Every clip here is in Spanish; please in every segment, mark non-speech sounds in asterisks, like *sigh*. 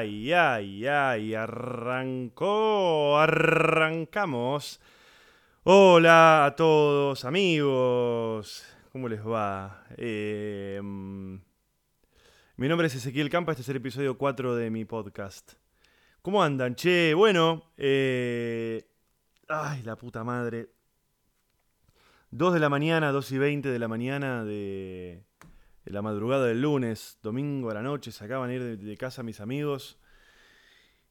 ay, ay, ay, arrancó, arrancamos. Hola a todos, amigos, ¿cómo les va? Eh, mi nombre es Ezequiel Campa, este es el episodio 4 de mi podcast. ¿Cómo andan? Che, bueno, eh, ay, la puta madre. 2 de la mañana, 2 y 20 de la mañana de, la madrugada del lunes, domingo a la noche, se acaban de ir de, casa mis amigos.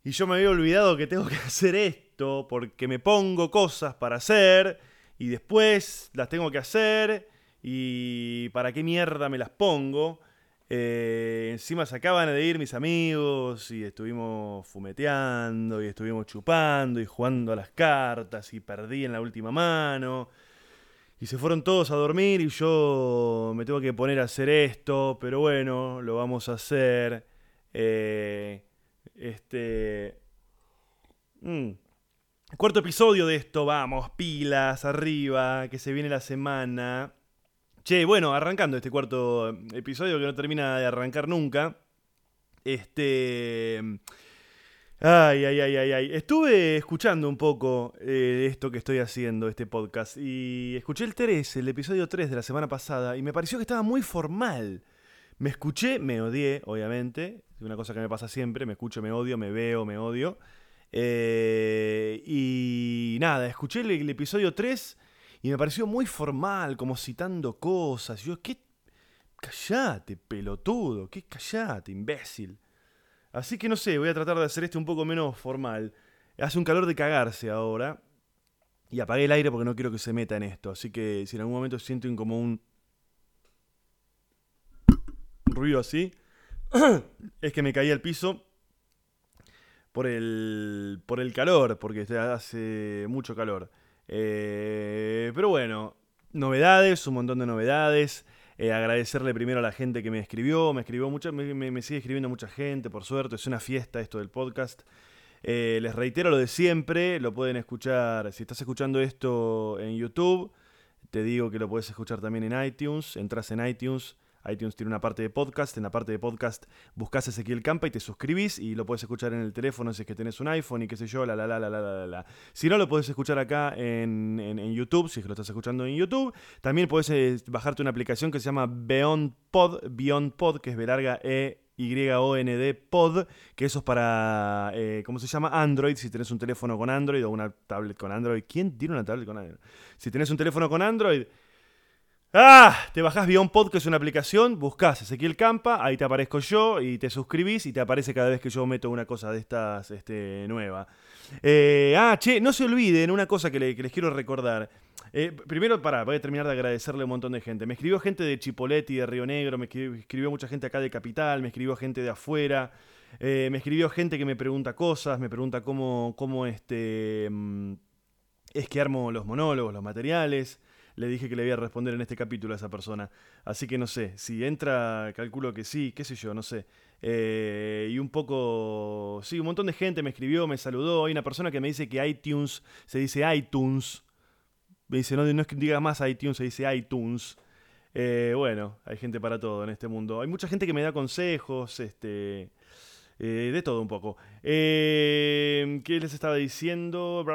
Y yo me había olvidado que tengo que *laughs* hacer esto porque me pongo cosas para hacer y después las tengo que hacer y para qué mierda me las pongo. Eh, encima se acaban de ir mis amigos y estuvimos fumeteando y estuvimos chupando y jugando a las cartas y perdí en la última mano. Y se fueron todos a dormir y yo me tengo que poner a hacer esto, pero bueno, lo vamos a hacer. Eh, este... Mm, cuarto episodio de esto, vamos, pilas, arriba, que se viene la semana. Che, bueno, arrancando este cuarto episodio que no termina de arrancar nunca. Este... Ay, ay, ay, ay, ay. Estuve escuchando un poco eh, esto que estoy haciendo, este podcast, y escuché el 3, el episodio 3 de la semana pasada, y me pareció que estaba muy formal. Me escuché, me odié, obviamente, es una cosa que me pasa siempre, me escucho, me odio, me veo, me odio. Eh, y nada, escuché el, episodio 3 y me pareció muy formal, como citando cosas. yo, ¿qué? Callate, pelotudo, ¿qué callate, imbécil? Así que no sé, voy a tratar de hacer este un poco menos formal. Hace un calor de cagarse ahora. Y apagué el aire porque no quiero que se meta en esto. Así que si en algún momento siento como un ruido así, *clears throat* es que me caí al piso por el, por el calor, porque hace mucho calor. Eh, pero bueno, novedades, un montón de novedades. Eh, agradecerle primero a la gente que me escribió, me escribió me, sigue escribiendo mucha gente, por suerte, es una fiesta esto del podcast. Eh, les reitero lo de siempre, lo pueden escuchar, si estás escuchando esto en YouTube, te digo que lo puedes escuchar también en iTunes, entras en iTunes, iTunes tiene una parte de podcast. En la parte de podcast buscas Ezequiel Campa y te suscribís y lo puedes escuchar en el teléfono si es que tenés un iPhone y qué sé yo, la la la la la la la. Si no, lo puedes escuchar acá en, en, YouTube, si es que lo estás escuchando en YouTube. También puedes eh, bajarte una aplicación que se llama Beyond Pod, Beyond Pod, que es B larga E y-O-N-D Pod, que eso es para, eh, ¿cómo se llama? Android, si tenés un teléfono con Android o una tablet con Android. ¿Quién tiene una tablet con Android? Si tenés un teléfono con Android, Ah, te bajás Beyond Pod, que es una aplicación, buscas Ezequiel Campa, ahí te aparezco yo y te suscribís y te aparece cada vez que yo meto una cosa de estas este, nueva. Eh, ah, che, no se olviden una cosa que, les quiero recordar. Eh, primero, para, voy a terminar de agradecerle a un montón de gente. Me escribió gente de Chipoletti, de Río Negro, me escribió, mucha gente acá de Capital, me escribió gente de afuera, eh, me escribió gente que me pregunta cosas, me pregunta cómo, cómo este, mm, es que armo los monólogos, los materiales le dije que le iba a responder en este capítulo a esa persona. Así que no sé, si entra, calculo que sí, qué sé yo, no sé. Eh, y un poco, sí, un montón de gente me escribió, me saludó. Hay una persona que me dice que iTunes se dice iTunes. Me dice, no, no es que diga más iTunes, se dice iTunes. Eh, bueno, hay gente para todo en este mundo. Hay mucha gente que me da consejos, este... Eh, de todo un poco. Eh, ¿Qué les estaba diciendo?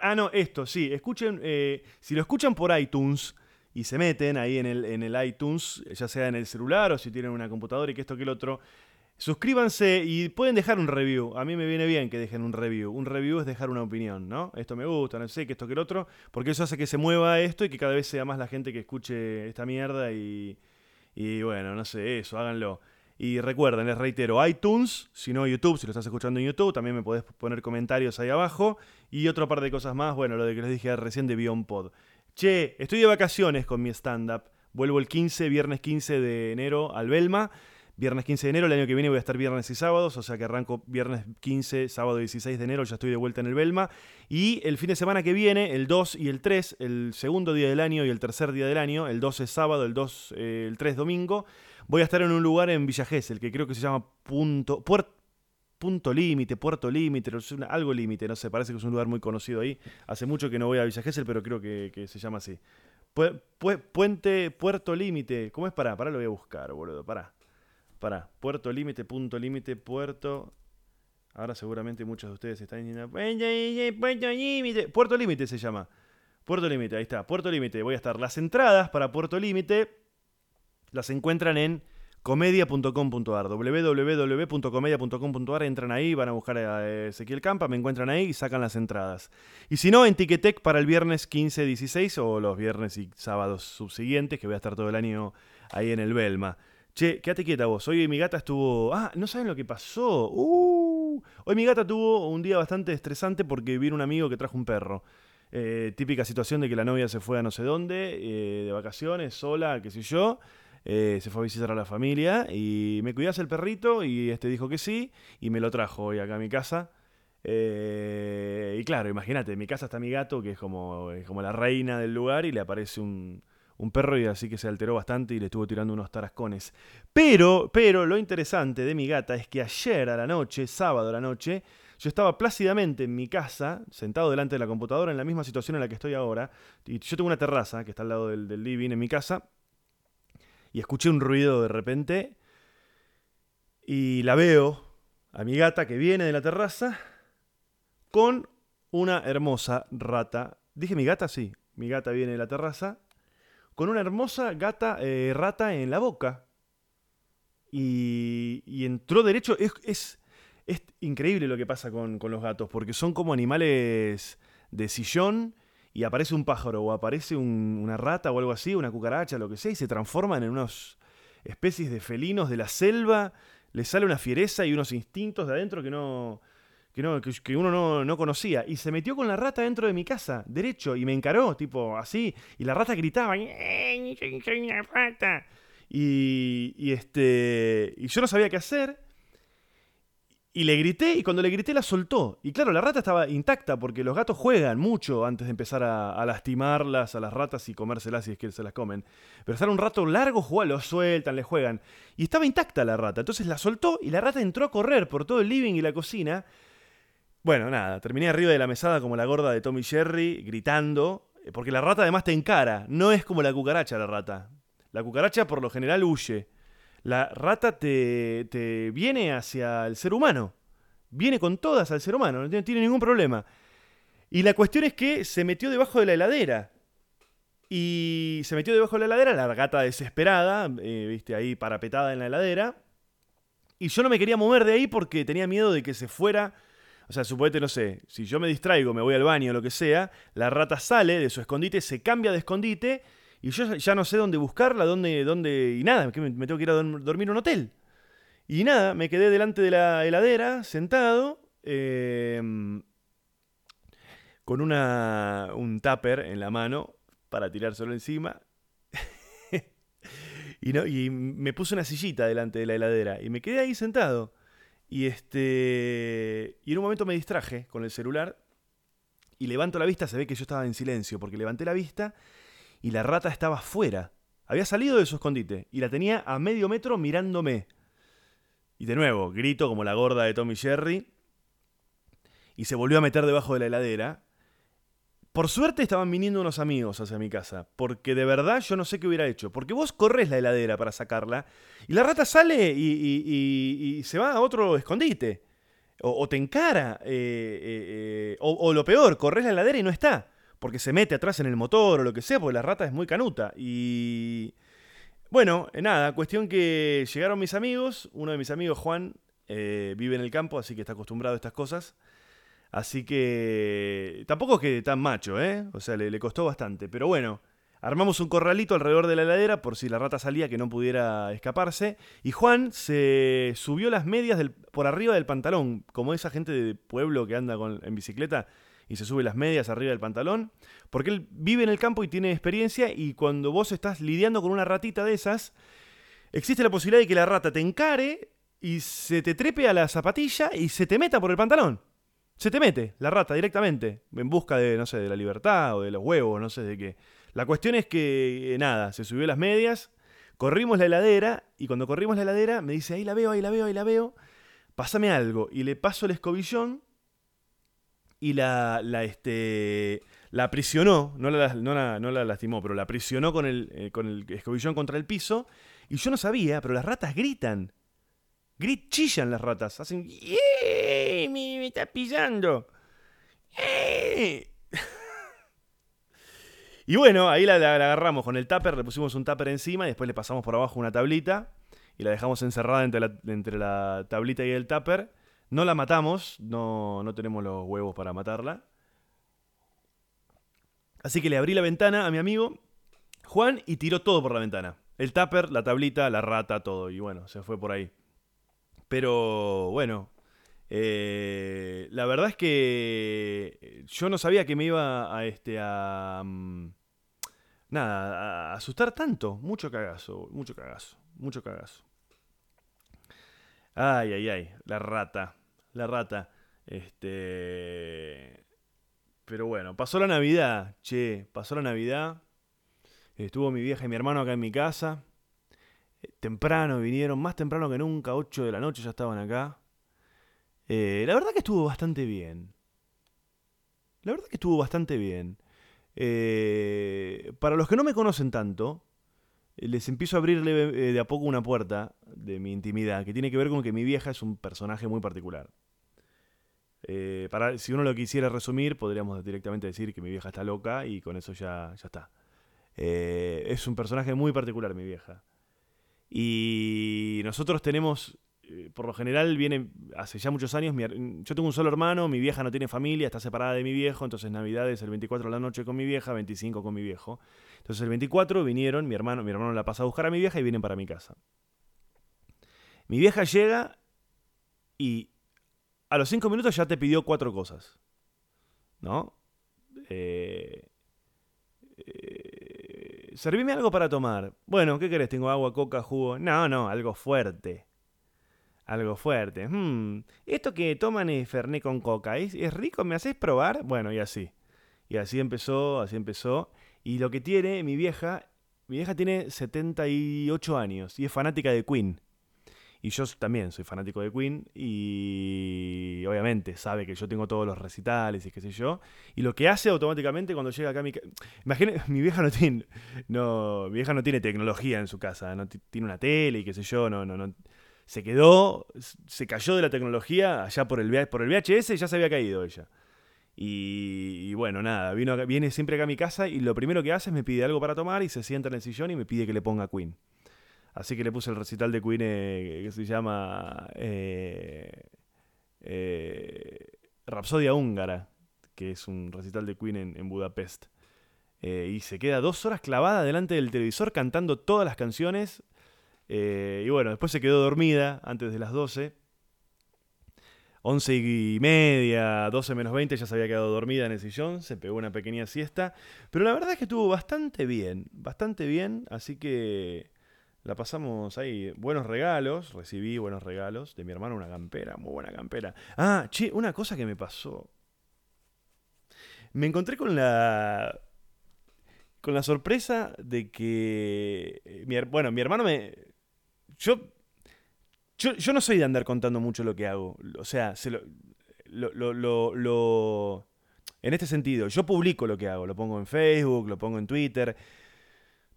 Ah, no, esto, sí. Escuchen, eh, si lo escuchan por iTunes y se meten ahí en el, en el iTunes, ya sea en el celular o si tienen una computadora y que esto que el otro, suscríbanse y pueden dejar un review. A mí me viene bien que dejen un review. Un review es dejar una opinión, ¿no? Esto me gusta, no sé, que esto que el otro, porque eso hace que se mueva esto y que cada vez sea más la gente que escuche esta mierda y, y bueno, no sé, eso, háganlo. Y recuerden, les reitero, iTunes, si no YouTube, si lo estás escuchando en YouTube, también me podés poner comentarios ahí abajo. Y otro par de cosas más, bueno, lo de que les dije recién de Beyond Pod. Che, estoy de vacaciones con mi stand-up. Vuelvo el 15, viernes 15 de enero al Belma. Viernes 15 de enero, el año que viene voy a estar viernes y sábados, o sea que arranco viernes 15, sábado 16 de enero, ya estoy de vuelta en el Belma. Y el fin de semana que viene, el 2 y el 3, el segundo día del año y el tercer día del año, el 2 es sábado, el 2, eh, el 3 domingo, Voy a estar en un lugar en Villa el que creo que se llama Punto, Límite, Puerto Límite, algo límite, no sé, parece que es un lugar muy conocido ahí. Hace mucho que no voy a Villa pero creo que, se llama así. puente, Puerto Límite, ¿cómo es? Pará, pará, lo voy a buscar, boludo, pará. Para, puerto límite, punto límite, puerto. Ahora seguramente muchos de ustedes están diciendo, puerto límite. Puerto límite se llama. Puerto límite, ahí está, puerto límite. Voy a estar. Las entradas para puerto límite las encuentran en comedia.com.ar, www.comedia.com.ar, entran ahí, van a buscar a Ezequiel Campa, me encuentran ahí y sacan las entradas. Y si no, en Ticketek para el viernes 15, 16 o los viernes y sábados subsiguientes, que voy a estar todo el año ahí en el Belma. Che, quédate quieta vos. Hoy mi gata estuvo. Ah, no saben lo que pasó. Uh. Hoy mi gata tuvo un día bastante estresante porque vino un amigo que trajo un perro. Eh, típica situación de que la novia se fue a no sé dónde, eh, de vacaciones, sola, qué sé yo. Eh, se fue a visitar a la familia y me cuidas el perrito y este dijo que sí y me lo trajo hoy acá a mi casa. y claro, imagínate, en mi casa está mi gato que es como, como la reina del lugar y le aparece un, un perro y así que se alteró bastante y le estuvo tirando unos tarascones. Pero, pero lo interesante de mi gata es que ayer a la noche, sábado a la noche, yo estaba plácidamente en mi casa, sentado delante de la computadora, en la misma situación en la que estoy ahora. Y yo tengo una terraza que está al lado del, del living en mi casa. Y escuché un ruido de repente. Y la veo a mi gata que viene de la terraza con una hermosa rata. Dije mi gata, sí. Mi gata viene de la terraza con una hermosa gata eh, rata en la boca. Y, y entró derecho. Es, es, es, increíble lo que pasa con, con, los gatos, porque son como animales de sillón y aparece un pájaro o aparece un, una rata o algo así, una cucaracha, lo que sea, y se transforman en unas especies de felinos de la selva. Les sale una fiereza y unos instintos de adentro que no, que, no, que, uno no, conocía. Y se metió con la rata dentro de mi casa, derecho, y me encaró, tipo así. Y la rata gritaba, rata. Y, y, este, y yo no sabía qué hacer. Y le grité, y cuando le grité la soltó. Y claro, la rata estaba intacta, porque los gatos juegan mucho antes de empezar a, lastimarlas a las ratas y comérselas si es que se las comen. Pero estar un rato largo, juegan, lo sueltan, le juegan. Y estaba intacta la rata. Entonces la soltó y la rata entró a correr por todo el living y la cocina. Bueno, nada, terminé arriba de la mesada como la gorda de Tommy Jerry, gritando, porque la rata además te encara, no es como la cucaracha la rata. La cucaracha por lo general huye. La rata te, te viene hacia el ser humano, viene con todas al ser humano, no tiene ningún problema. Y la cuestión es que se metió debajo de la heladera. Y se metió debajo de la heladera, la gata desesperada, eh, viste, ahí parapetada en la heladera. Y yo no me quería mover de ahí porque tenía miedo de que se fuera o sea, suponete, no sé, si yo me distraigo, me voy al baño o lo que sea, la rata sale de su escondite, se cambia de escondite y yo ya no sé dónde buscarla, dónde, dónde, y nada, me tengo que ir a dormir en un hotel. Y nada, me quedé delante de la heladera, sentado, em, con una, un tupper en la mano para tirárselo encima. *laughs* y, no, y me puse una sillita delante de la heladera y me quedé ahí sentado. Y este. Y en un momento me distraje con el celular. Y levanto la vista, se ve que yo estaba en silencio, porque levanté la vista y la rata estaba fuera. Había salido de su escondite y la tenía a medio metro mirándome. Y de nuevo, grito como la gorda de Tommy Jerry. Y se volvió a meter debajo de la heladera. Por suerte estaban viniendo unos amigos hacia mi casa, porque de verdad yo no sé qué hubiera hecho. Porque vos corres la heladera para sacarla y la rata sale y, se va a otro escondite. O, te encara. Eh, eh, eh, o, lo peor, corres la heladera y no está. Porque se mete atrás en el motor o lo que sea, porque la rata es muy canuta. Y... Bueno, nada, cuestión que llegaron mis amigos. Uno de mis amigos, Juan, vive en el campo, así que está acostumbrado a estas cosas. Así que tampoco es que tan macho, ¿eh? O sea, le, costó bastante. Pero bueno, armamos un corralito alrededor de la heladera por si la rata salía que no pudiera escaparse. Y Juan se subió las medias del, por arriba del pantalón, como esa gente de pueblo que anda con, en bicicleta y se sube las medias arriba del pantalón. Porque él vive en el campo y tiene experiencia y cuando vos estás lidiando con una ratita de esas, existe la posibilidad de que la rata te encare y se te trepe a la zapatilla y se te meta por el pantalón se te mete la rata directamente, en busca de, no sé, de la libertad o de los huevos, no sé de qué. La cuestión es que, eh, nada, se subió las medias, corrimos la heladera, y cuando corrimos la heladera me dice, ahí la veo, ahí la veo, ahí la veo, pásame algo. Y le paso el escobillón y la, la, este, la aprisionó, no la, no, la, lastimó, pero la aprisionó con el, eh, con el escobillón contra el piso. Y yo no sabía, pero las ratas gritan. Grit chillan las ratas. Hacen. Me, me está pillando. ¡Eh! *laughs* y bueno, ahí la, la- la agarramos con el tupper, le pusimos un tupper encima y después le pasamos por abajo una tablita y la dejamos encerrada entre la, entre la tablita y el tupper. No la matamos, no, no tenemos los huevos para matarla. Así que le abrí la ventana a mi amigo Juan y tiró todo por la ventana. El tupper, la tablita, la rata, todo. Y bueno, se fue por ahí. Pero bueno, eh, la verdad es que yo no sabía que me iba a este a mm, nada a asustar tanto. Mucho cagazo, mucho cagazo, mucho cagazo. Ay, ay, ay, la rata, la rata. Este, pero bueno, pasó la Navidad, che, pasó la Navidad. Estuvo mi vieja y mi hermano acá en mi casa. Eh, Temprano vinieron, más temprano que nunca, 8 de la noche ya estaban acá. Eh, la verdad que estuvo bastante bien. La verdad que estuvo bastante bien. Eh, para los que no me conocen tanto, les empiezo a abrirle de a poco una puerta de mi intimidad, que tiene que ver con que mi vieja es un personaje muy particular. Eh, para, si uno lo quisiera resumir, podríamos directamente decir que mi vieja está loca y con eso ya, ya está. Eh, es un personaje muy particular, mi vieja. Y nosotros tenemos, eh, por lo general, viene hace ya muchos años. yo tengo un solo hermano, mi vieja no tiene familia, está separada de mi viejo. Entonces, Navidad es el 24 de la noche con mi vieja, 25 con mi viejo. Entonces, el 24 vinieron, mi hermano, mi hermano la pasa a buscar a mi vieja y vienen para mi casa. Mi vieja llega y a los 5 minutos ya te pidió cuatro cosas. ¿No? Eh, eh, servime algo para tomar. Bueno, ¿qué querés? Tengo agua, coca, jugo. No, no, algo fuerte. Algo fuerte. Hmm, Esto que toman es Fernet con coca. ¿Es, es rico? ¿Me hacés probar? Bueno, y así. Y así empezó, así empezó. Y lo que tiene mi vieja, mi vieja tiene 78 años y es fanática de Queen. Y yo también soy fanático de Queen y obviamente sabe que yo tengo todos los recitales y qué sé yo. Y lo que hace automáticamente cuando llega acá a mi casa... Imagine, *laughs* mi vieja no tiene, no, mi vieja no tiene tecnología en su casa, no Ti- tiene una tele y qué sé yo, no, no, no. Se quedó, se cayó de la tecnología allá por el, por el VHS, ya se había caído ella. Y, y bueno, nada, vino viene siempre acá a mi casa y lo primero que hace es me pide algo para tomar y se sienta en el sillón y me pide que le ponga Queen. Así que le puse el recital de Queen eh, que se llama eh, eh, Rapsodia Húngara, que es un recital de Queen en, en Budapest. Y se queda dos horas clavada delante del televisor cantando todas las canciones. Y bueno, después se quedó dormida antes de las 12. 11 y media, 12 menos 20, ya se había quedado dormida en el sillón, se pegó una pequeña siesta. Pero la verdad es que estuvo bastante bien, bastante bien, así que la pasamos ahí. Buenos regalos, recibí buenos regalos de mi hermano, una campera, muy buena campera. Ah, che, una cosa que me pasó. Me encontré con la. con la sorpresa de que. eh, mi bueno, mi hermano me. Yo. Yo, yo no soy de andar contando mucho lo que hago. O sea, se lo, lo, lo, lo- lo- En este sentido, yo publico lo que hago. Lo pongo en Facebook, lo pongo en Twitter.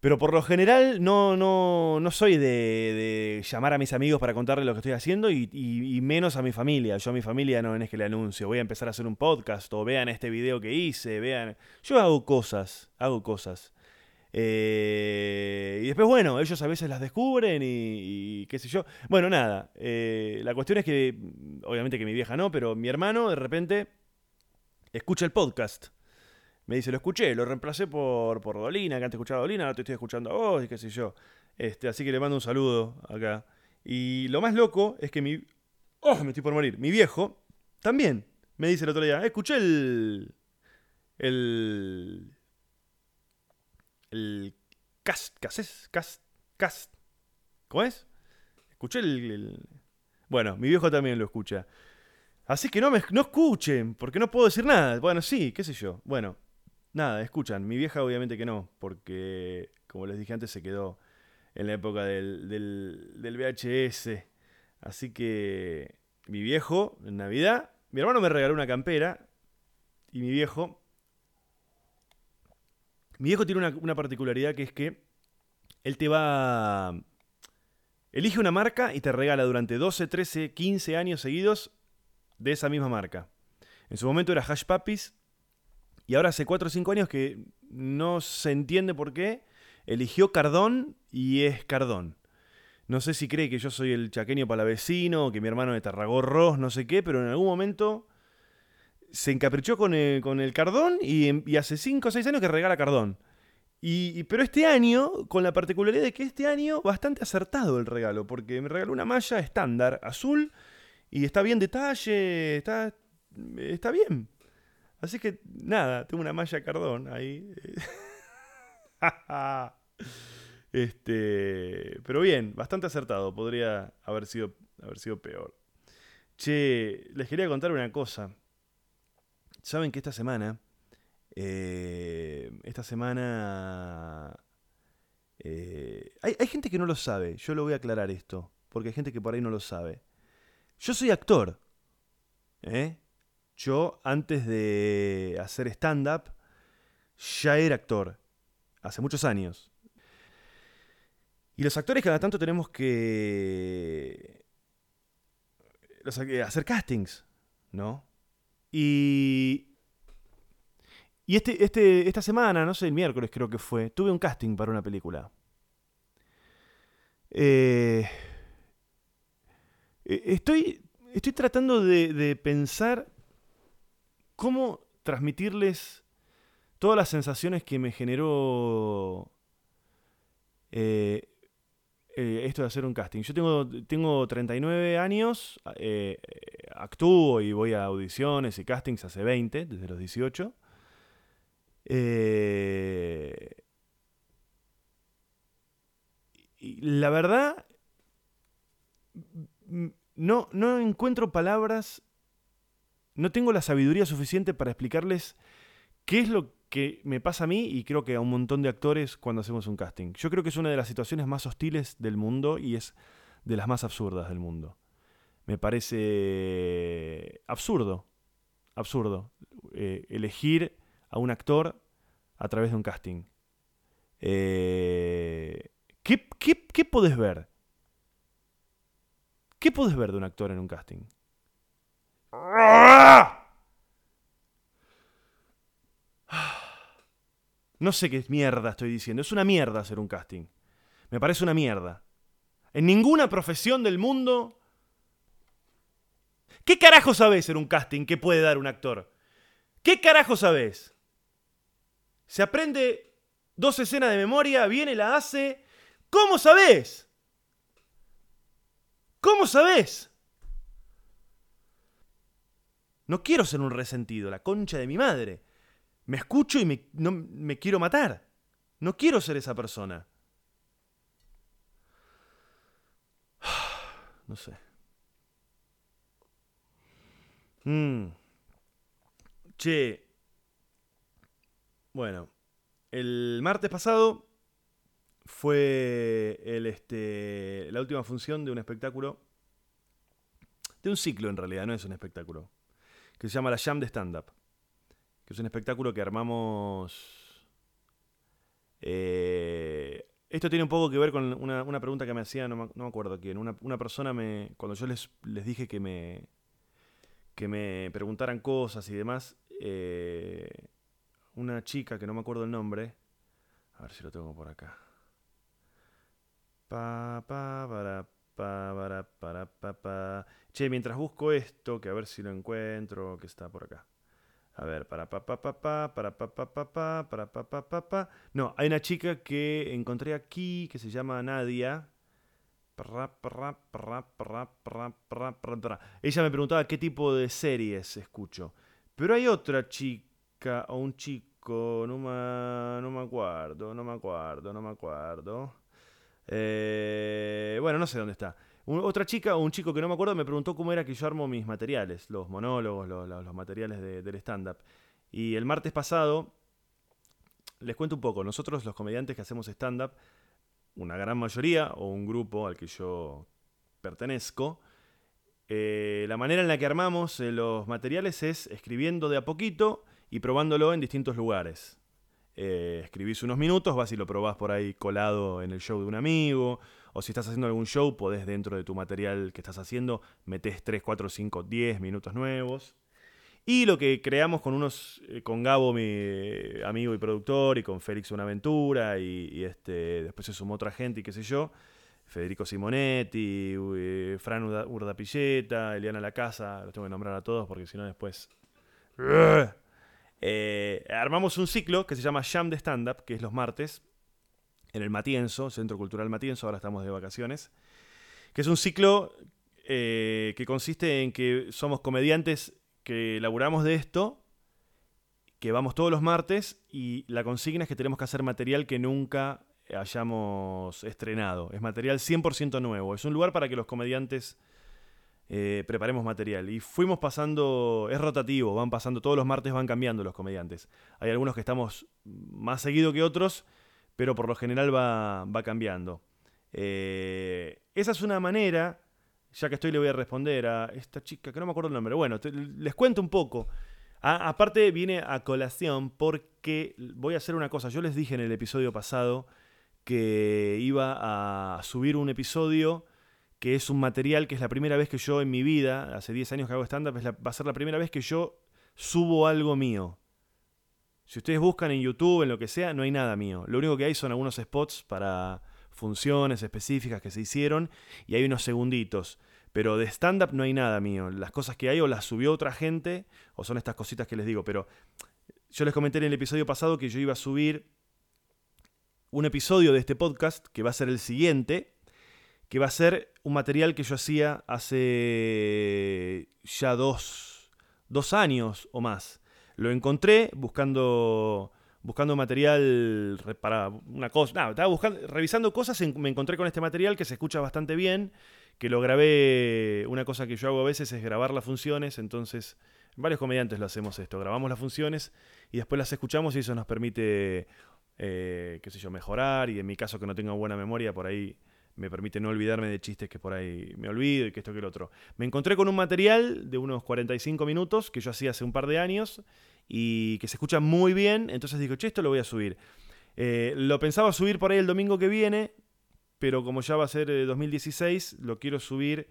Pero por lo general no, no, no soy de, llamar a mis amigos para contarles lo que estoy haciendo y, menos a mi familia. Yo a mi familia no es que le anuncio, voy a empezar a hacer un podcast o vean este video que hice, vean... Yo hago cosas, hago cosas. Eh, y después, bueno, ellos a veces las descubren y, y qué sé yo. Bueno, nada, eh, la cuestión es que, obviamente que mi vieja no, pero mi hermano de repente escucha el podcast. Me dice, lo escuché, lo reemplacé por, por Dolina, que antes escuchaba a Dolina, ahora te estoy escuchando a vos y qué sé yo. Este, así que le mando un saludo acá. Y lo más loco es que mi... ¡Oh, me estoy por morir! Mi viejo también me dice el otro día, "Eh, escuché el... El... El... Cast, cast, cast, cast. ¿Cómo es? Escuché el, el- Bueno, mi viejo también lo escucha. Así que no me no escuchen, porque no puedo decir nada. Bueno, sí, qué sé yo. Bueno, nada, escuchan. Mi vieja obviamente que no, porque como les dije antes se quedó en la época del, del, VHS. Así que mi viejo, en Navidad, mi hermano me regaló una campera y mi viejo... Mi viejo tiene una, una particularidad que es que él te va... Elige una marca y te regala durante 12, 13, 15 años seguidos de esa misma marca. En su momento era Hash Puppies y ahora hace 4 o 5 años que no se entiende por qué eligió Cardón y es Cardón. No sé si cree que yo soy el chaqueño palavecino, que mi hermano de Tarragorros, no sé qué, pero en algún momento se encaprichó con el, con el Cardón y, y hace 5 o 6 años que regala Cardón. Y, pero este año, con la particularidad de que este año bastante acertado el regalo, porque me regaló una malla estándar azul y está bien detalle, está, está bien. Así que nada, tengo una malla cardón ahí. *laughs* este, pero bien, bastante acertado, podría haber sido, haber sido peor. Che, les quería contar una cosa. Saben que esta semana eh, esta semana... Eh, hay, gente que no lo sabe, yo lo voy a aclarar esto, porque hay gente que por ahí no lo sabe. Yo soy actor. ¿eh? Yo, antes de hacer stand-up, ya era actor. Hace muchos años. Y los actores cada tanto tenemos que hacer castings, ¿no? Y y este, este, esta semana, no sé, el miércoles creo que fue, tuve un casting para una película. Eh, eh, estoy, estoy tratando de, pensar cómo transmitirles todas las sensaciones que me generó eh, esto de hacer un casting. Yo tengo, tengo 39 años, actúo y voy a audiciones y castings hace 20, desde los 18. Eh, la verdad, no, no encuentro palabras, no tengo la sabiduría suficiente para explicarles qué es lo que me pasa a mí y creo que a un montón de actores cuando hacemos un casting. Yo creo que es una de las situaciones más hostiles del mundo y es de las más absurdas del mundo. Me parece absurdo, absurdo, eh, elegir a un actor a través de un casting. Eh, ¿qué, qué, podés ver? ¿Qué podés ver de un actor en un casting? No sé qué mierda estoy diciendo. Es una mierda hacer un casting. Me parece una mierda. En ninguna profesión del mundo... ¿Qué carajo sabés en un casting que puede dar un actor? ¿Qué carajo sabés? Se aprende dos escenas de memoria, viene, la hace. ¿Cómo sabes? ¿Cómo sabes? No quiero ser un resentido, la concha de mi madre. Me escucho y me, no, me quiero matar. No quiero ser esa persona. *sighs* No sé. Mm. Che, bueno, el martes pasado fue el, este, la última función de un espectáculo, de un ciclo en realidad, no es un espectáculo, que se llama La Jam de Stand Up, que es un espectáculo que armamos... Eh, esto tiene un poco que ver con una, pregunta que me hacía, no me, acuerdo quién, una, persona me, cuando yo les, les dije que me, que me preguntaran cosas y demás, eh, una chica que no me acuerdo el nombre. A ver si lo tengo por acá. Pa, pa, para, Che, mientras busco esto, que a ver si lo encuentro, que está por acá. A ver, para pa pa pa pa, para pa pa pa pa, para pa pa pa pa. No, hay una chica que encontré aquí que se llama Nadia. Ella me preguntaba qué tipo de series escucho. Pero hay otra chica o un chico, no me, no me acuerdo, no me acuerdo, no me acuerdo. Eh, bueno, no sé dónde está. otra chica o un chico que no me acuerdo me preguntó cómo era que yo armo mis materiales, los monólogos, los, materiales del stand-up. Y el martes pasado, les cuento un poco, nosotros los comediantes que hacemos stand-up, una gran mayoría, o un grupo al que yo pertenezco, eh, la manera en la que armamos eh, los materiales es escribiendo de a poquito y probándolo en distintos lugares. Eh, escribís unos minutos, vas y lo probás por ahí colado en el show de un amigo, o si estás haciendo algún show, podés dentro de tu material que estás haciendo, metés 3, 4, 5, 10 minutos nuevos. Y lo que creamos con unos, eh, con Gabo, mi eh, amigo y productor, y con Félix Una Aventura, y, este, después se sumó otra gente y qué sé yo, Federico Simonetti, Fran Urdapilleta, Eliana La Casa, los tengo que nombrar a todos porque si no después... armamos un ciclo que se llama Jam de Stand Up, que es los martes, en el Matienzo, Centro Cultural Matienzo, ahora estamos de vacaciones, que es un ciclo que consiste en que somos comediantes que laburamos de esto, que vamos todos los martes y la consigna es que tenemos que hacer material que nunca hayamos estrenado. Es material 100% nuevo. Es un lugar para que los comediantes eh, preparemos material. Y fuimos pasando, es rotativo, van pasando, todos los martes van cambiando los comediantes. Hay algunos que estamos más seguido que otros, pero por lo general va, cambiando. Eh, esa es una manera ya que estoy le voy a responder a esta chica, que no me acuerdo el nombre. Bueno, les cuento un poco. aparte viene a colación porque voy a hacer una cosa. Yo les dije en el episodio pasado que iba a subir un episodio que es un material que es la primera vez que yo en mi vida, hace 10 años que hago stand-up, va a ser la primera vez que yo subo algo mío. Si ustedes buscan en YouTube, en lo que sea, no hay nada mío. Lo único que hay son algunos spots para funciones específicas que se hicieron y hay unos segunditos. Pero de stand-up no hay nada mío. Las cosas que hay o las subió otra gente o son estas cositas que les digo. Pero yo les comenté en el episodio pasado que yo iba a subir un episodio de este podcast que va a ser el siguiente, que va a ser un material que yo hacía hace ya dos, dos años o más. Lo encontré buscando buscando material para una cosa. Nada, estaba buscando, revisando cosas, me encontré con este material que se escucha bastante bien, que lo grabé. Una cosa que yo hago a veces es grabar las funciones, entonces varios comediantes lo hacemos esto, grabamos las funciones y después las escuchamos y eso nos permite, eh, qué sé yo, mejorar y en mi caso que no tengo buena memoria, por ahí me permite no olvidarme de chistes que por ahí me olvido y que esto que el otro. Me encontré con un material de unos 45 minutos que yo hacía hace un par de años y que se escucha muy bien, entonces digo, che, esto lo voy a subir. Eh, lo pensaba subir por ahí el domingo que viene, pero como ya va a ser 2016, eh, lo quiero subir,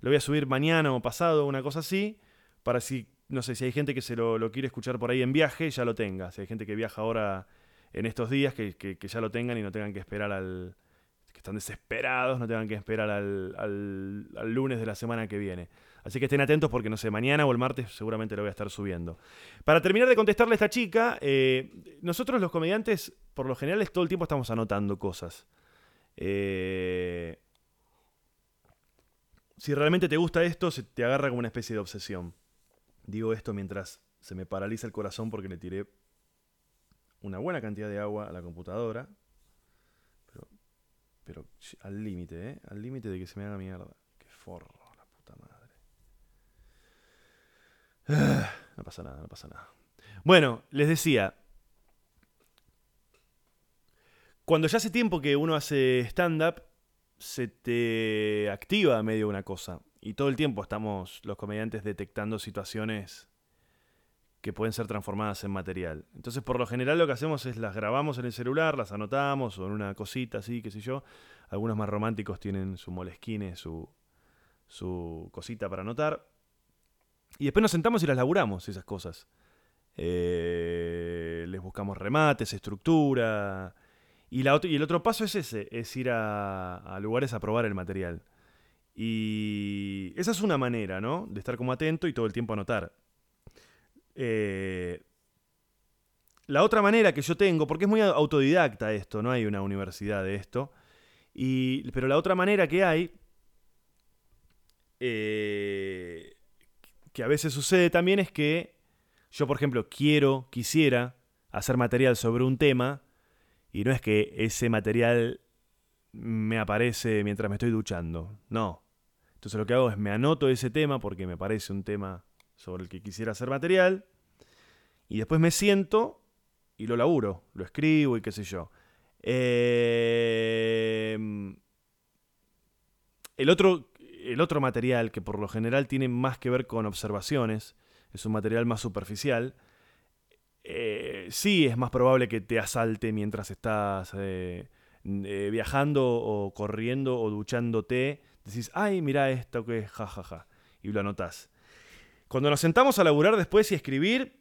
lo voy a subir mañana o pasado, una cosa así, para si, no sé, si hay gente que se lo, quiere escuchar por ahí en viaje, ya lo tenga. Si hay gente que viaja ahora en estos días, que, que ya lo tengan y no tengan que esperar al, que están desesperados, no tengan que esperar al, lunes de la semana que viene. Así que estén atentos porque, no sé, mañana o el martes seguramente lo voy a estar subiendo. Para terminar de contestarle a esta chica, eh, nosotros los comediantes, por lo general, todo el tiempo estamos anotando cosas. Eh, si realmente te gusta esto, se te agarra como una especie de obsesión. Digo esto mientras se me paraliza el corazón porque le tiré una buena cantidad de agua a la computadora. Pero al límite, ¿eh? Al límite de que se me haga mierda. Qué forro, la puta madre. *sighs* no pasa nada, no pasa nada. Bueno, les decía. Cuando ya hace tiempo que uno hace stand-up, se te activa medio una cosa. Y todo el tiempo estamos los comediantes detectando situaciones que pueden ser transformadas en material. Entonces, por lo general lo que hacemos es las grabamos en el celular, las anotamos o en una cosita así, qué sé yo. Algunos más románticos tienen su molesquine, su, su cosita para anotar. Y después nos sentamos y las laburamos, esas cosas. Eh, les buscamos remates, estructura. Y, la, y el otro paso es ese, es ir a, a lugares a probar el material. Y esa es una manera, ¿no? De estar como atento y todo el tiempo anotar. Eh, la otra manera que yo tengo, porque es muy autodidacta esto, no hay una universidad de esto, y, pero la otra manera que hay, eh, que a veces sucede también es que yo, por ejemplo, quiero, quisiera hacer material sobre un tema, y no es que ese material me aparece mientras me estoy duchando, no. Entonces lo que hago es me anoto ese tema porque me parece un tema sobre el que quisiera hacer material, y después me siento y lo laburo, lo escribo y qué sé yo. Em, el, otro, el otro material que por lo general tiene más que ver con observaciones, es un material más superficial, eh, sí es más probable que te asalte mientras estás eh, eh, viajando o corriendo o duchándote. Decís, ay, mira esto que es, jajaja. Y lo anotás. Cuando nos sentamos a laburar después y escribir,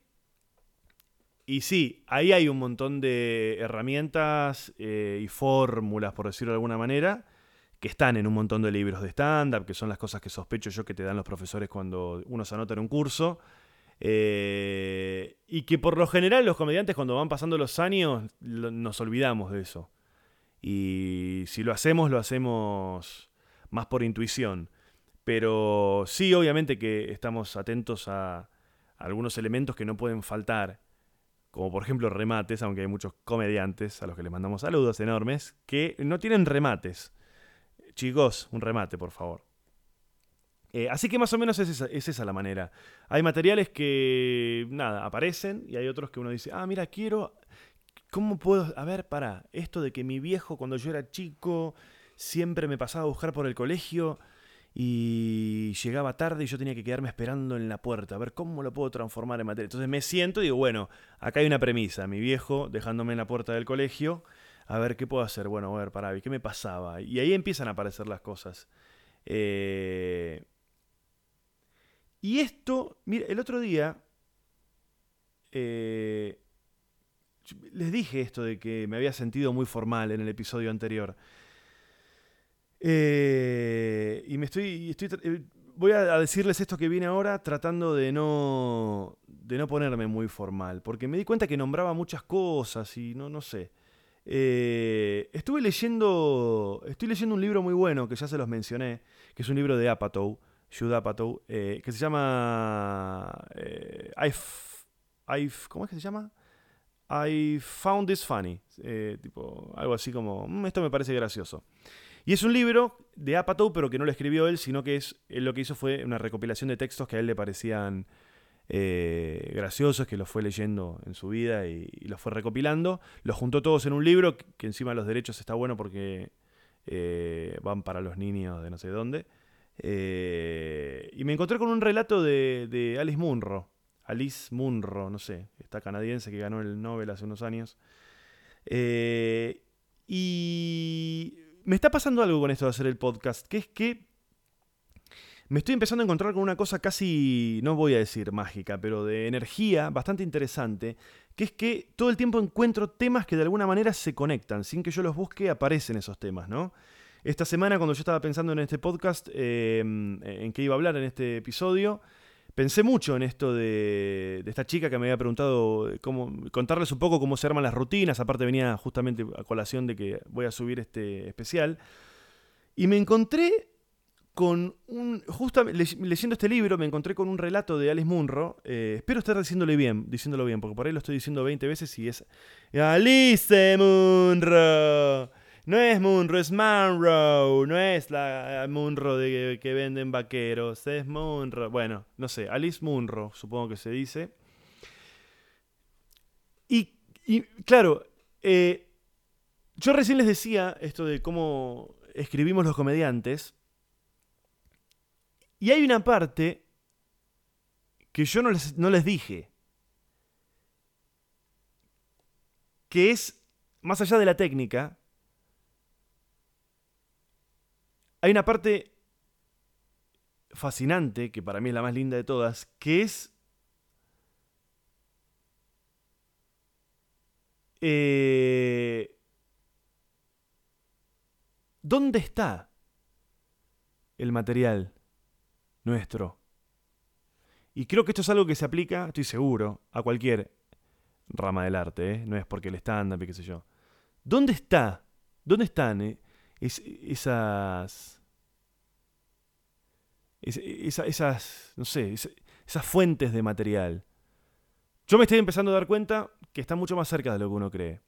y sí, ahí hay un montón de herramientas y fórmulas, por decirlo de alguna manera, que están en un montón de libros de stand-up, que son las cosas que sospecho yo que te dan los profesores cuando uno se anota en un curso. Eh, y que por lo general los comediantes cuando van pasando los años nos olvidamos de eso. Y si lo hacemos, lo hacemos más por intuición. Pero sí, obviamente que estamos atentos a algunos elementos que no pueden faltar. Como por ejemplo remates, aunque hay muchos comediantes a los que les mandamos saludos enormes, que no tienen remates. Chicos, un remate, por favor. Eh, así que más o menos es esa, es esa, la manera. Hay materiales que, nada, aparecen y hay otros que uno dice, ah, mira, quiero... ¿Cómo puedo...? A ver, para, esto de que mi viejo cuando yo era chico siempre me pasaba a buscar por el colegio y llegaba tarde y yo tenía que quedarme esperando en la puerta, a ver cómo lo puedo transformar en materia. Entonces me siento y digo, bueno, acá hay una premisa, mi viejo dejándome en la puerta del colegio, a ver qué puedo hacer, bueno, a ver, para, ¿qué me pasaba? Y ahí empiezan a aparecer las cosas. Eh, y esto, mira, el otro día eh, les dije esto de que me había sentido muy formal en el episodio anterior. Eh, y me estoy, eh, voy a decirles esto que viene ahora tratando de no de no ponerme muy formal, porque me di cuenta que nombraba muchas cosas y no no sé. estuve leyendo estoy leyendo un libro muy bueno que ya se los mencioné, que es un libro de Apatow Judd eh, que se llama eh, ¿Cómo es que se llama? I found this funny. Eh, tipo, algo así como, mm, esto me parece gracioso. Y es un libro de Apatow, pero que no lo escribió él, sino que es, él lo que hizo fue una recopilación de textos que a él le parecían eh, graciosos, que los fue leyendo en su vida y, los fue recopilando. Los juntó todos en un libro, que, encima los derechos está bueno porque van para los niños de no sé dónde. Eh, y me encontré con un relato de, Alice Munro. Alice Munro, no sé, esta canadiense que ganó el Nobel hace unos años. Eh, y me está pasando algo con esto de hacer el podcast, que es que me estoy empezando a encontrar con una cosa casi, no voy a decir mágica, pero de energía bastante interesante, que es que todo el tiempo encuentro temas que de alguna manera se conectan, sin que yo los busque aparecen esos temas, ¿no? Esta semana, cuando yo estaba pensando en este podcast, em, en qué iba a hablar en este episodio, pensé mucho en esto de, esta chica que me había preguntado contarles un poco cómo se arman las rutinas. Aparte, venía justamente a colación de que voy a subir este especial. Y me encontré con un. Justamente leyendo este libro, me encontré con un relato de Alice Munro. Eh, espero estar diciéndole bien, diciéndolo bien, porque por ahí lo estoy diciendo 20 veces y es. Alice Munro. No es Munro, es Munro. No es la Munro de que, venden vaqueros. Es Munro. Bueno, no sé. Alice Munro, supongo que se dice. Y, claro, eh, yo recién les decía esto de cómo escribimos los comediantes. Y hay una parte que yo no les, no les dije. Que es, más allá de la técnica, Hay una parte fascinante, que para mí es la más linda de todas, que es... Eh, ¿Dónde está el material nuestro? Y creo que esto es algo que se aplica, estoy seguro, a cualquier rama del arte, ¿eh? no es porque el stand-up y qué sé yo. ¿Dónde está? ¿Dónde están eh? Esas, esas, no sé, esas fuentes de material. Yo me estoy empezando a dar cuenta que está mucho más cerca de lo que uno cree.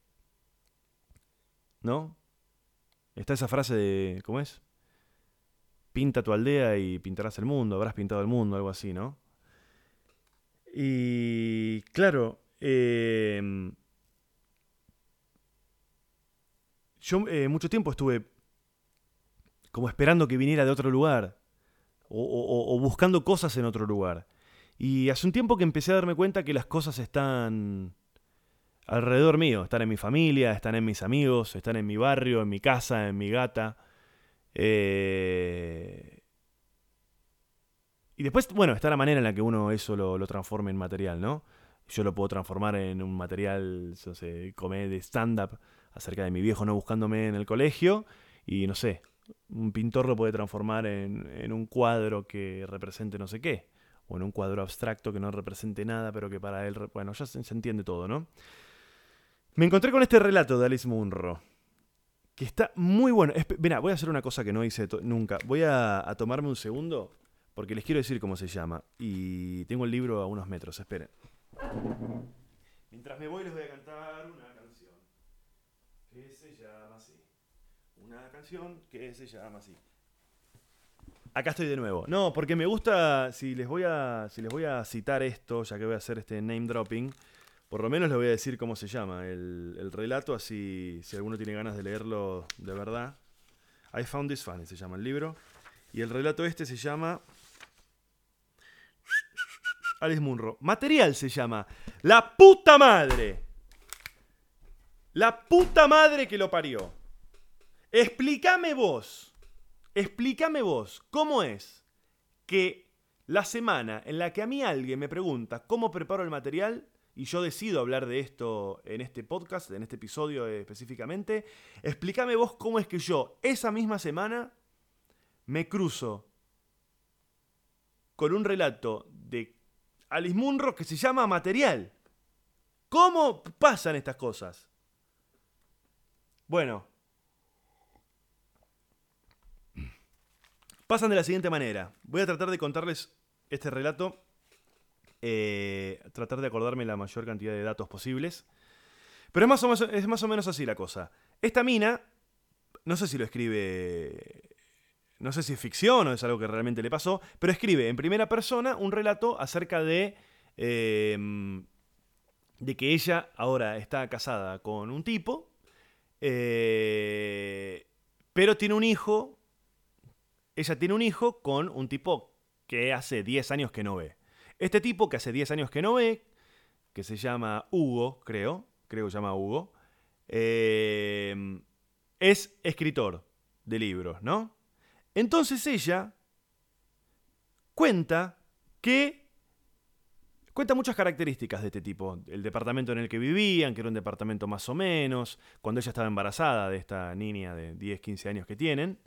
¿No? Está esa frase de, ¿cómo es? Pinta tu aldea y pintarás el mundo, habrás pintado el mundo, algo así, ¿no? Y claro, em, yo eh, mucho tiempo estuve como esperando que viniera de otro lugar, o, buscando cosas en otro lugar. Y hace un tiempo que empecé a darme cuenta que las cosas están alrededor mío. Están en mi familia, están en mis amigos, están en mi barrio, en mi casa, en mi gata. Eh, y después, bueno, está la manera en la que uno eso lo, lo transforma en material, ¿no? Yo lo puedo transformar en un material, no sé, de stand-up acerca de mi viejo no buscándome en el colegio. Y no sé, un pintor lo puede transformar en, en un cuadro que represente no sé qué. O en un cuadro abstracto que no represente nada, pero que para él, bueno, ya se, entiende todo, ¿no? Me encontré con este relato de Alice Munro, que está muy bueno. Mira, voy a hacer una cosa que no hice nunca. Voy a, a, tomarme un segundo, porque les quiero decir cómo se llama. Y tengo el libro a unos metros, esperen. Mientras me voy les voy a cantar una canción que se llama así. Canción que se llama así. Acá estoy de nuevo. No, porque me gusta, si les voy a, si les voy a citar esto, ya que voy a hacer este name dropping, por lo menos les voy a decir cómo se llama el, el relato, así si alguno tiene ganas de leerlo de verdad. I Found This Funny se llama el libro. Y el relato este se llama Alice Munro. Material se llama. La puta madre. La puta madre que lo parió. Explícame vos. Explícame vos. ¿Cómo es que la semana en la que a mí alguien me pregunta cómo preparo el material y yo decido hablar de esto en este podcast, en este episodio específicamente, explícame vos cómo es que yo esa misma semana me cruzo con un relato de Alice Munro que se llama Material. ¿Cómo pasan estas cosas? Bueno. Pasan de la siguiente manera. Voy a tratar de contarles este relato. Eh, tratar de acordarme la mayor cantidad de datos posibles. Pero es más, o menos, así la cosa. Esta mina, no sé si lo escribe no sé si es ficción o es algo que realmente le pasó, pero escribe en primera persona un relato acerca de, em, de que ella ahora está casada con un tipo, eh, pero tiene un hijo, ella tiene un hijo con un tipo que hace 10 años que no ve. Este tipo que hace 10 años que no ve, que se llama Hugo, creo, creo que se llama Hugo, em, es escritor de libros, ¿no? Entonces ella cuenta que cuenta muchas características de este tipo. El departamento en el que vivían, que era un departamento más o menos, cuando ella estaba embarazada de esta niña de 10, 15 años que tienen.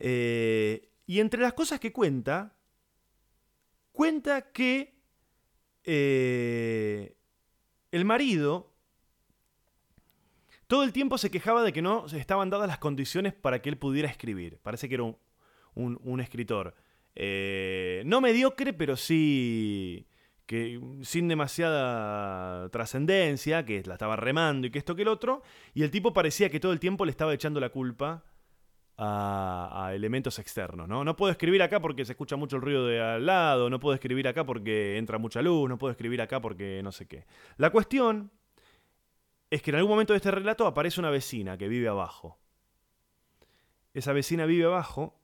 Eh, y entre las cosas que cuenta, cuenta que eh, el marido todo el tiempo se quejaba de que no estaban dadas las condiciones para que él pudiera escribir. Parece que era un, escritor. Eh, no mediocre, pero sí que sin demasiada trascendencia, que la estaba remando y que esto que el otro, y el tipo parecía que todo el tiempo le estaba echando la culpa a, a, elementos externos, ¿no? No puedo escribir acá porque se escucha mucho el ruido de al lado, no puedo escribir acá porque entra mucha luz, no puedo escribir acá porque no sé qué. La cuestión es que en algún momento de este relato aparece una vecina que vive abajo. Esa vecina vive abajo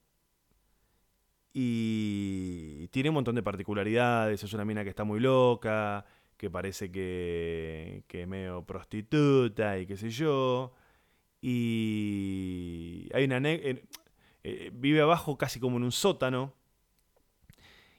y tiene un montón de particularidades. Es una mina que está muy loca, que parece que, que es medio prostituta y qué sé yo. Y hay una... Eh, vive abajo casi como en un sótano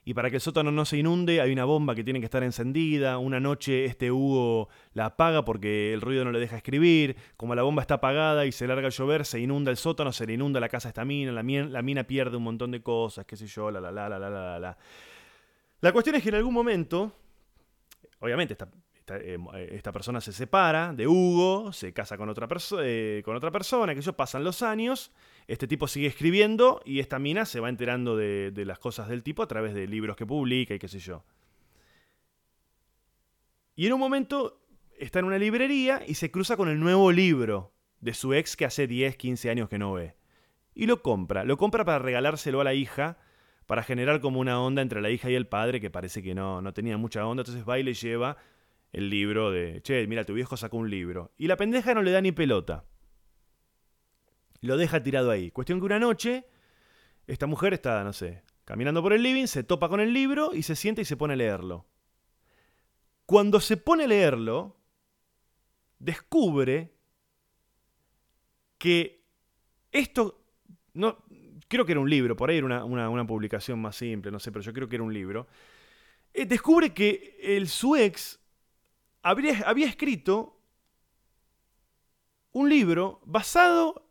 y para que el sótano no se inunde hay una bomba que tiene que estar encendida. Una noche este Hugo la apaga porque el ruido no le deja escribir. Como la bomba está apagada y se larga a llover, se inunda el sótano, se le inunda la casa a esta mina, la, mina, pierde un montón de cosas, qué sé yo, la la la la la la la. La cuestión es que en algún momento, obviamente esta, eh, esta, persona se separa de Hugo, se casa con otra, eh, con otra persona, que ellos pasan los años este tipo sigue escribiendo y esta mina se va enterando de, las cosas del tipo a través de libros que publica y qué sé yo. Y en un momento está en una librería y se cruza con el nuevo libro de su ex que hace 10, 15 años que no ve. Y lo compra. Lo compra para regalárselo a la hija, para generar como una onda entre la hija y el padre que parece que no, no tenía mucha onda. Entonces va y le lleva el libro de, che, mira, tu viejo sacó un libro. Y la pendeja no le da ni pelota. Lo deja tirado ahí. Cuestión que una noche, esta mujer está, no sé, caminando por el living, se topa con el libro y se sienta y se pone a leerlo. Cuando se pone a leerlo, descubre que esto, no, creo que era un libro, por ahí era una, publicación más simple, no sé, pero yo creo que era un libro, eh, descubre que el, su ex había escrito un libro basado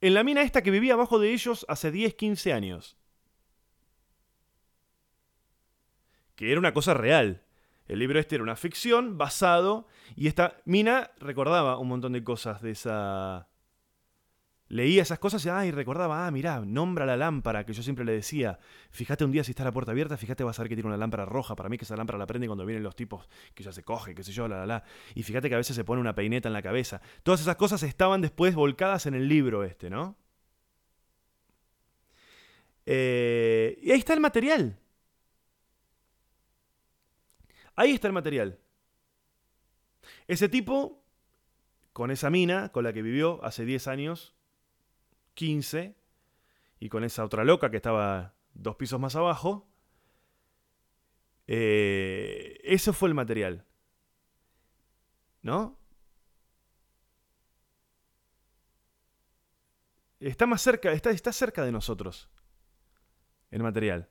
en la mina esta que vivía abajo de ellos hace 10, 15 años. Que era una cosa real. El libro este era una ficción basado y esta mina recordaba un montón de cosas de esa Leía esas cosas y, ay, recordaba, ah, mirá, nombra la lámpara, que yo siempre le decía, fíjate un día si está la puerta abierta, fíjate vas a ver que tiene una lámpara roja, para mí que esa lámpara la prende cuando vienen los tipos, que ya se coge, qué sé yo, la, la, la. Y fíjate que a veces se pone una peineta en la cabeza. Todas esas cosas estaban después volcadas en el libro este, ¿no? Eh, y ahí está el material. Ahí está el material. Ese tipo, con esa mina, con la que vivió hace 10 años, 15, y con esa otra loca que estaba dos pisos más abajo. Eh, eso fue el material. ¿No? Está más cerca, está, está cerca de nosotros. El material.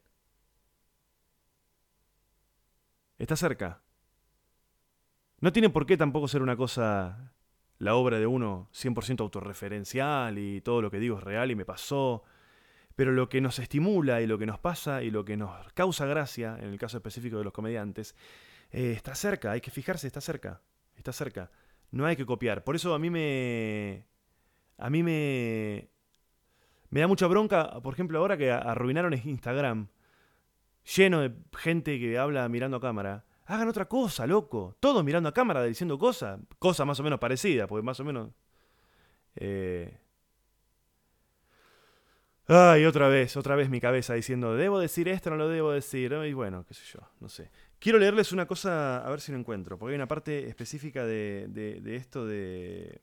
Está cerca. No tiene por qué tampoco ser una cosa la obra de uno 100% autorreferencial y todo lo que digo es real y me pasó. Pero lo que nos estimula y lo que nos pasa y lo que nos causa gracia, en el caso específico de los comediantes, eh, está cerca, hay que fijarse, está cerca, está cerca. No hay que copiar. Por eso a mí me... A mí me... Me da mucha bronca, por ejemplo, ahora que arruinaron Instagram, lleno de gente que habla mirando a cámara. Hagan otra cosa, loco. Todos mirando a cámara diciendo cosas. Cosas más o menos parecidas, porque más o menos. Eh... Ay, otra vez, otra vez mi cabeza diciendo, debo decir esto, no lo debo decir. Y bueno, qué sé yo, no sé. Quiero leerles una cosa, a ver si lo encuentro, porque hay una parte específica de, de, esto de.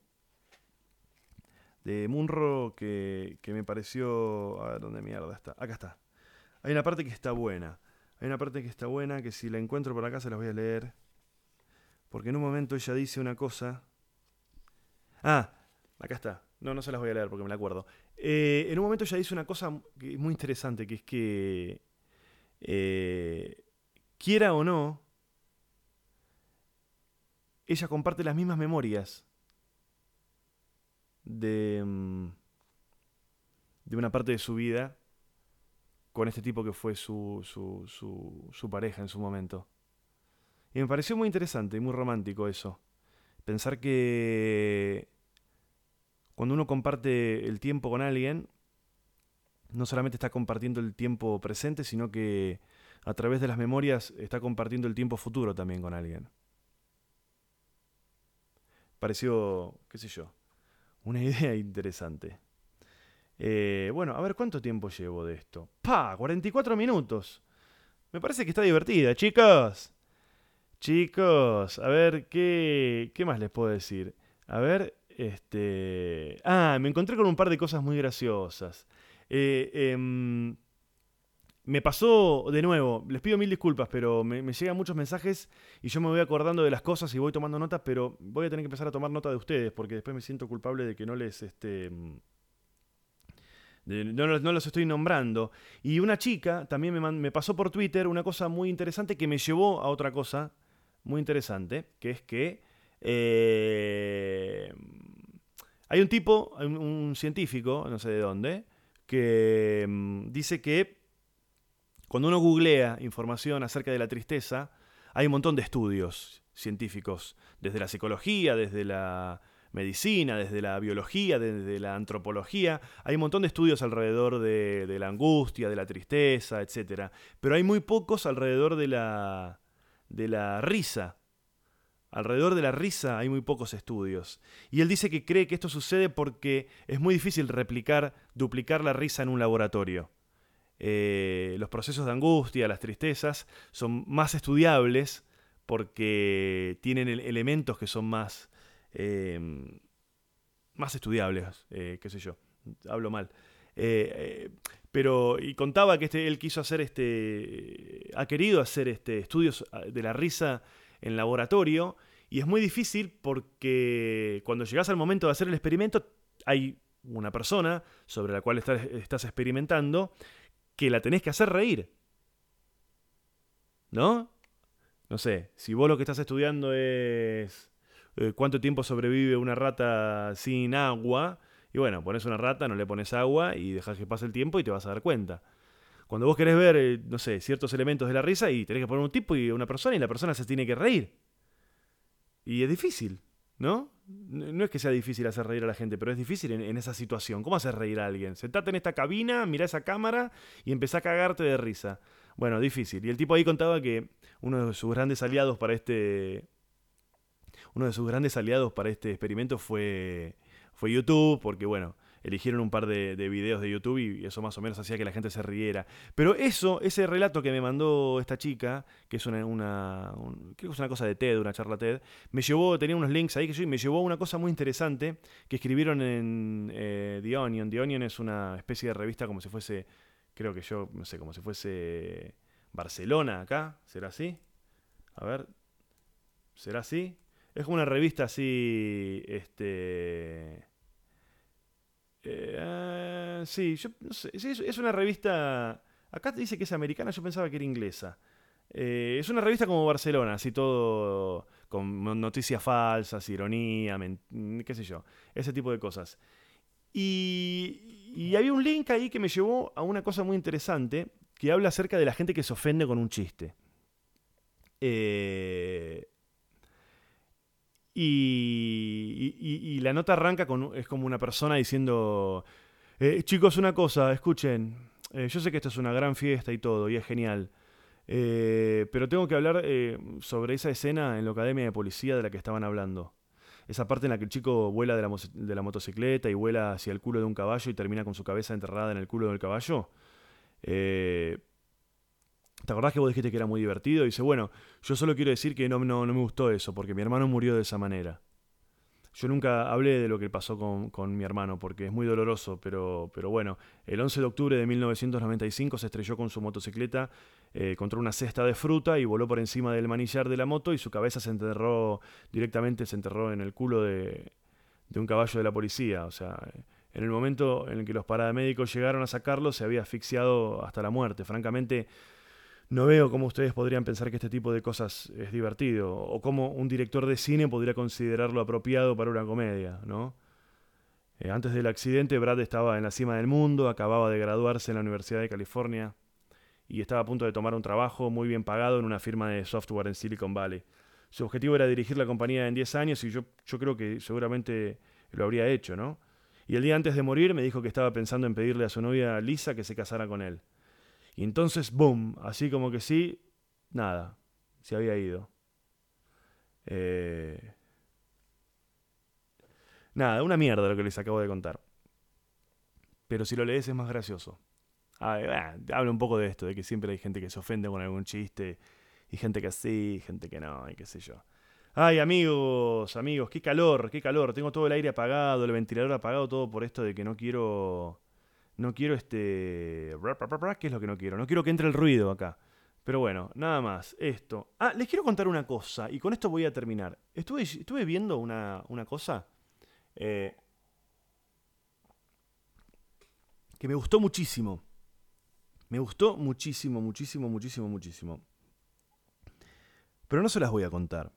de Munro que, que me pareció. A ver, ¿dónde mierda está? Acá está. Hay una parte que está buena. Hay una parte que está buena, que si la encuentro por acá se las voy a leer. Porque en un momento ella dice una cosa. Ah, acá está. No, no se las voy a leer porque me la acuerdo. Eh, en un momento ella dice una cosa muy interesante, que es que, eh, quiera o no, ella comparte las mismas memorias de, mm, de una parte de su vida con este tipo que fue su, su, su, pareja en su momento. Y me pareció muy interesante y muy romántico eso. Pensar que cuando uno comparte el tiempo con alguien, no solamente está compartiendo el tiempo presente, sino que a través de las memorias está compartiendo el tiempo futuro también con alguien. Pareció, qué sé yo, una *laughs* idea interesante. Eh, bueno, a ver cuánto tiempo llevo de esto. ¡Pa! 44 minutos. Me parece que está divertida, chicos. Chicos, a ver, ¿qué, qué más les puedo decir? A ver, este... Ah, me encontré con un par de cosas muy graciosas. Eh, em, me pasó de nuevo, les pido mil disculpas, pero me, me, llegan muchos mensajes y yo me voy acordando de las cosas y voy tomando notas, pero voy a tener que empezar a tomar nota de ustedes porque después me siento culpable de que no les... Este, no, los estoy nombrando. Y una chica también me, pasó por Twitter una cosa muy interesante que me llevó a otra cosa muy interesante, que es que eh, hay un tipo, un, científico, no sé de dónde, que mm, dice que cuando uno googlea información acerca de la tristeza, hay un montón de estudios científicos, desde la psicología, desde la medicina, desde la biología, desde la antropología. Hay un montón de estudios alrededor de, la angustia, de la tristeza, etc. Pero hay muy pocos alrededor de la, de la risa. Alrededor de la risa hay muy pocos estudios. Y él dice que cree que esto sucede porque es muy difícil replicar, duplicar la risa en un laboratorio. Eh, los procesos de angustia, las tristezas, son más estudiables porque tienen elementos que son más Em, más estudiables, eh, qué sé yo, hablo mal. Eh, eh, pero, y contaba que este, él quiso hacer este, ha querido hacer este, estudios ah, de la risa en laboratorio Y es muy difícil porque cuando llegas al momento de hacer el experimento, hay una persona sobre la cual estás, experimentando que la tenés que hacer reír. ¿No? No sé, si vos lo que estás estudiando es eh, cuánto tiempo sobrevive una rata sin agua, y bueno, pones una rata, no le pones agua y dejas que pase el tiempo y te vas a dar cuenta. Cuando vos querés ver, eh, no sé, ciertos elementos de la risa y tenés que poner un tipo y una persona y la persona se tiene que reír. Y es difícil, ¿no? No es que sea difícil hacer reír a la gente, pero es difícil en, esa situación. ¿Cómo hacer reír a alguien? Sentate en esta cabina, mira esa cámara y empezá a cagarte de risa. Bueno, difícil. Y el tipo ahí contaba que uno de sus grandes aliados para este. Uno de sus grandes aliados para este experimento fue fue YouTube, porque bueno, eligieron un par de, videos de YouTube y eso más o menos hacía que la gente se riera. Pero eso, ese relato que me mandó esta chica, que es una, creo que es una cosa de TED, una charla TED, me llevó, tenía unos links ahí que yo, me llevó una cosa muy interesante que escribieron en eh, The Onion. The Onion es una especie de revista como si fuese, creo que yo, no sé, como si fuese Barcelona acá, ¿será así? A ver, ¿será así? Es como una revista así, este... Eh, sí, yo no sé, es, una revista... Acá dice que es americana, yo pensaba que era inglesa. Eh, es una revista como Barcelona, así todo con noticias falsas, ironía, qué sé yo, ese tipo de cosas. Y, y había un link ahí que me llevó a una cosa muy interesante que habla acerca de la gente que se ofende con un chiste. Eh, y, la nota arranca con, es como una persona diciendo, eh, chicos, una cosa, escuchen, eh, yo sé que esto es una gran fiesta y todo, y es genial, eh, pero tengo que hablar sobre esa escena en la Academia de Policía de la que estaban hablando. Esa parte en la que el chico vuela de la, de la motocicleta y vuela hacia el culo de un caballo y termina con su cabeza enterrada en el culo del caballo. ¿Te acordás que vos dijiste que era muy divertido? Y dice, bueno, yo solo quiero decir que no, no, no me gustó eso, porque mi hermano murió de esa manera. Yo nunca hablé de lo que pasó con, mi hermano, porque es muy doloroso, pero, pero bueno, el 11 de octubre de 1995 se estrelló con su motocicleta eh, contra una cesta de fruta y voló por encima del manillar de la moto y su cabeza se enterró directamente, se enterró en el culo de, de un caballo de la policía. O sea, en el momento en el que los paramédicos llegaron a sacarlo, se había asfixiado hasta la muerte. Francamente, no veo cómo ustedes podrían pensar que este tipo de cosas es divertido, o cómo un director de cine podría considerarlo apropiado para una comedia, ¿no? Eh, antes del accidente, Brad estaba en la cima del mundo, acababa de graduarse en la Universidad de California y estaba a punto de tomar un trabajo muy bien pagado en una firma de software en Silicon Valley. Su objetivo era dirigir la compañía en 10 años y yo, yo creo que seguramente lo habría hecho, ¿no? Y el día antes de morir me dijo que estaba pensando en pedirle a su novia Lisa que se casara con él. Y entonces, boom, así como que sí, nada, se había ido. Eh... Nada, una mierda lo que les acabo de contar. Pero si lo lees es más gracioso. Ah, habla un poco de esto, de que siempre hay gente que se ofende con algún chiste, y gente que sí, gente que no, y qué sé yo. Ay, amigos, amigos, qué calor, qué calor. Tengo todo el aire apagado, el ventilador apagado, todo por esto de que no quiero no quiero este... ¿Qué es lo que no quiero? No quiero que entre el ruido acá. Pero bueno, nada más. Esto. Ah, les quiero contar una cosa. Y con esto voy a terminar. Estuve, estuve viendo una, cosa. Eh, que me gustó muchísimo. Me gustó muchísimo, muchísimo, muchísimo, muchísimo. Pero no se las voy a contar.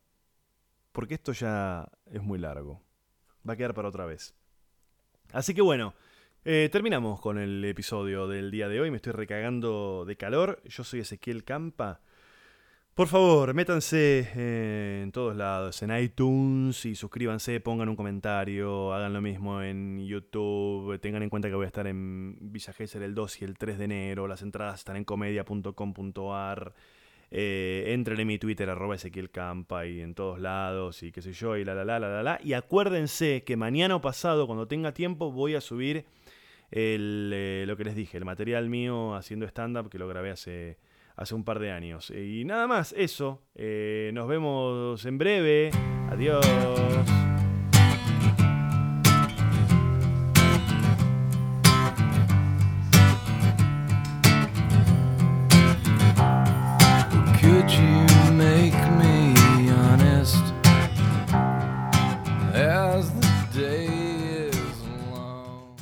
Porque esto ya es muy largo. Va a quedar para otra vez. Así que bueno. Eh, terminamos con el episodio del día de hoy. Me estoy recagando de calor. Yo soy Ezequiel Campa. Por favor, métanse eh, en todos lados, en iTunes y suscríbanse, pongan un comentario, hagan lo mismo en YouTube, tengan en cuenta que voy a estar en Villa Gesell el 2 y el 3 de enero, las entradas están en comedia.com.ar, eh, entren en mi Twitter arroba Ezequiel Campa y en todos lados y qué sé yo y la la la la la la y acuérdense que mañana o pasado cuando tenga tiempo voy a subir el, eh, lo que les dije, el material mío haciendo stand-up que lo grabé hace, hace un par de años. Y nada más, eso. Eh, nos vemos en breve. Adiós.